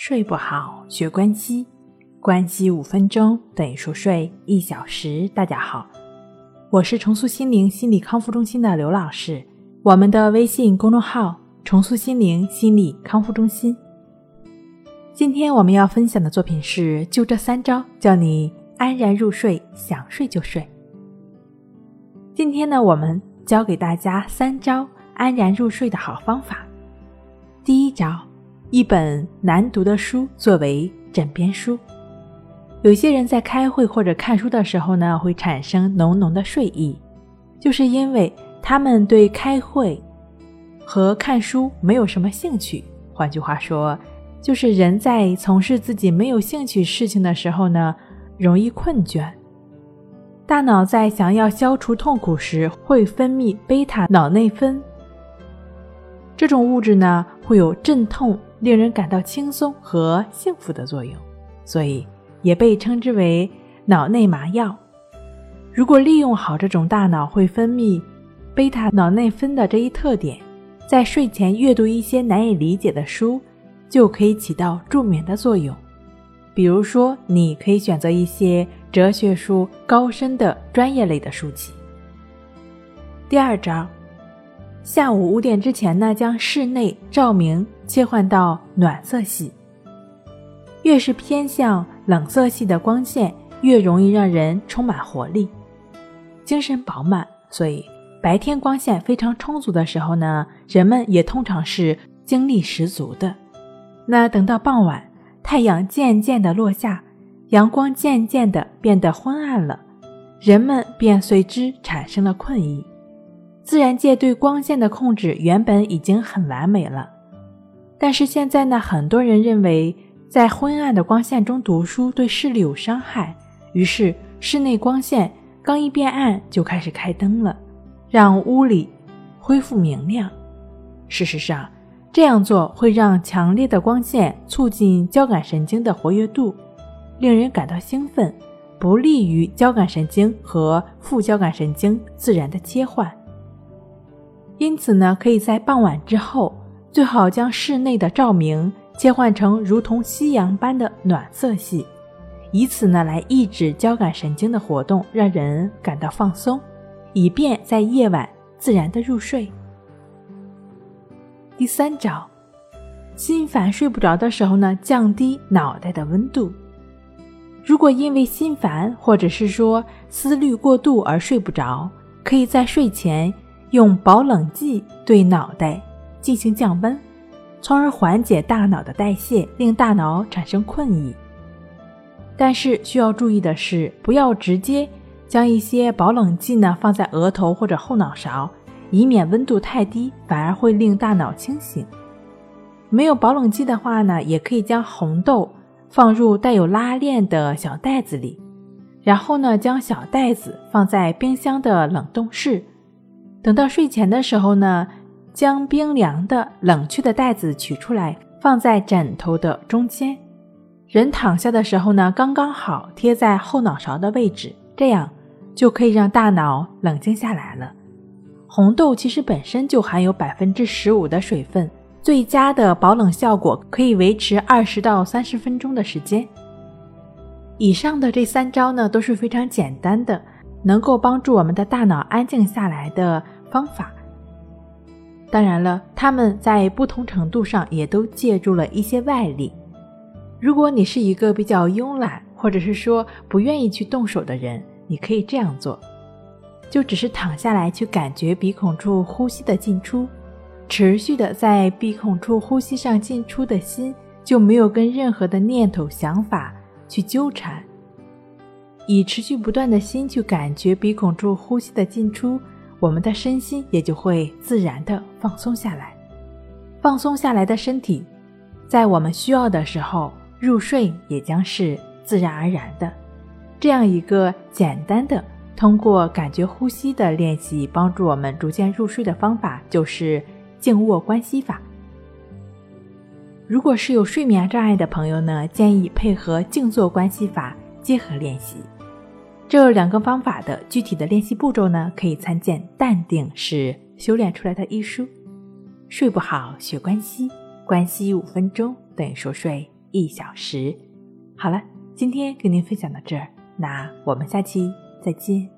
睡不好，学关西，关西五分钟等于熟睡一小时。大家好，我是重塑心灵心理康复中心的刘老师。我们的微信公众号“重塑心灵心理康复中心”。今天我们要分享的作品是：就这三招，叫你安然入睡，想睡就睡。今天呢，我们教给大家三招安然入睡的好方法。第一招。一本难读的书作为枕边书，有些人在开会或者看书的时候呢，会产生浓浓的睡意，就是因为他们对开会和看书没有什么兴趣。换句话说，就是人在从事自己没有兴趣事情的时候呢，容易困倦。大脑在想要消除痛苦时，会分泌贝塔脑内分，这种物质呢，会有镇痛。令人感到轻松和幸福的作用，所以也被称之为脑内麻药。如果利用好这种大脑会分泌贝塔脑内分的这一特点，在睡前阅读一些难以理解的书，就可以起到助眠的作用。比如说，你可以选择一些哲学书、高深的专业类的书籍。第二招。下午五点之前呢，将室内照明切换到暖色系。越是偏向冷色系的光线，越容易让人充满活力、精神饱满。所以白天光线非常充足的时候呢，人们也通常是精力十足的。那等到傍晚，太阳渐渐的落下，阳光渐渐的变得昏暗了，人们便随之产生了困意。自然界对光线的控制原本已经很完美了，但是现在呢，很多人认为在昏暗的光线中读书对视力有伤害，于是室内光线刚一变暗就开始开灯了，让屋里恢复明亮。事实上，这样做会让强烈的光线促进交感神经的活跃度，令人感到兴奋，不利于交感神经和副交感神经自然的切换。因此呢，可以在傍晚之后，最好将室内的照明切换成如同夕阳般的暖色系，以此呢来抑制交感神经的活动，让人感到放松，以便在夜晚自然的入睡。第三招，心烦睡不着的时候呢，降低脑袋的温度。如果因为心烦或者是说思虑过度而睡不着，可以在睡前。用保冷剂对脑袋进行降温，从而缓解大脑的代谢，令大脑产生困意。但是需要注意的是，不要直接将一些保冷剂呢放在额头或者后脑勺，以免温度太低，反而会令大脑清醒。没有保冷剂的话呢，也可以将红豆放入带有拉链的小袋子里，然后呢，将小袋子放在冰箱的冷冻室。等到睡前的时候呢，将冰凉的冷却的袋子取出来，放在枕头的中间。人躺下的时候呢，刚刚好贴在后脑勺的位置，这样就可以让大脑冷静下来了。红豆其实本身就含有百分之十五的水分，最佳的保冷效果可以维持二十到三十分钟的时间。以上的这三招呢，都是非常简单的。能够帮助我们的大脑安静下来的方法，当然了，他们在不同程度上也都借助了一些外力。如果你是一个比较慵懒，或者是说不愿意去动手的人，你可以这样做：就只是躺下来，去感觉鼻孔处呼吸的进出，持续的在鼻孔处呼吸上进出的心，就没有跟任何的念头、想法去纠缠。以持续不断的心去感觉鼻孔处呼吸的进出，我们的身心也就会自然的放松下来。放松下来的身体，在我们需要的时候入睡也将是自然而然的。这样一个简单的通过感觉呼吸的练习帮助我们逐渐入睡的方法，就是静卧关系法。如果是有睡眠障碍的朋友呢，建议配合静坐关系法结合练习。这两个方法的具体的练习步骤呢，可以参见《淡定是修炼出来的》一书。睡不好学关西，关西五分钟等于熟睡一小时。好了，今天跟您分享到这儿，那我们下期再见。